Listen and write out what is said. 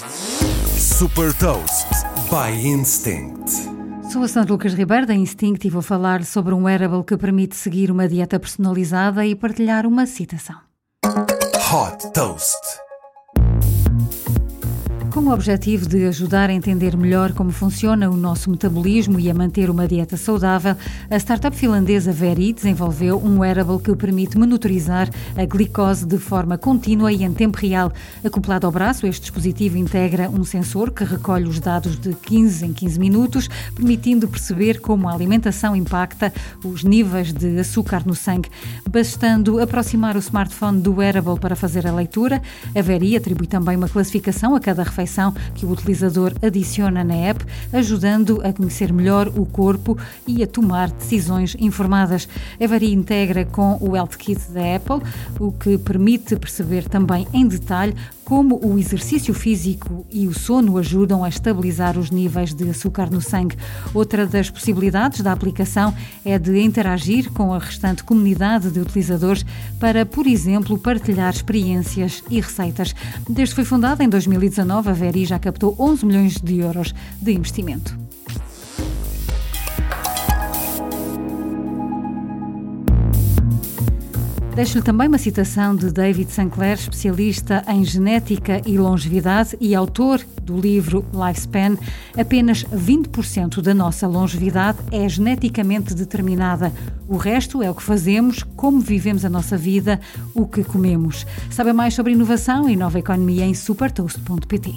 Super Toast by Instinct. Sou a Sandra Lucas Ribeiro da Instinct e vou falar sobre um wearable que permite seguir uma dieta personalizada e partilhar uma citação. Hot Toast. Com o objetivo de ajudar a entender melhor como funciona o nosso metabolismo e a manter uma dieta saudável, a startup finlandesa Veri desenvolveu um wearable que permite monitorizar a glicose de forma contínua e em tempo real. Acoplado ao braço, este dispositivo integra um sensor que recolhe os dados de 15 em 15 minutos, permitindo perceber como a alimentação impacta os níveis de açúcar no sangue. Bastando aproximar o smartphone do wearable para fazer a leitura, a Veri atribui também uma classificação a cada refeição refeição que o utilizador adiciona na app, ajudando a conhecer melhor o corpo e a tomar decisões informadas. A Vari integra com o Health Kit da Apple, o que permite perceber também em detalhe como o exercício físico e o sono ajudam a estabilizar os níveis de açúcar no sangue. Outra das possibilidades da aplicação é de interagir com a restante comunidade de utilizadores para, por exemplo, partilhar experiências e receitas. Desde que foi fundada em 2019, a Veri já captou 11 milhões de euros de investimento. Deixo-lhe também uma citação de David Sinclair, especialista em genética e longevidade e autor do livro Lifespan. Apenas 20% da nossa longevidade é geneticamente determinada. O resto é o que fazemos, como vivemos a nossa vida, o que comemos. Sabe mais sobre inovação e nova economia em supertoast.pt.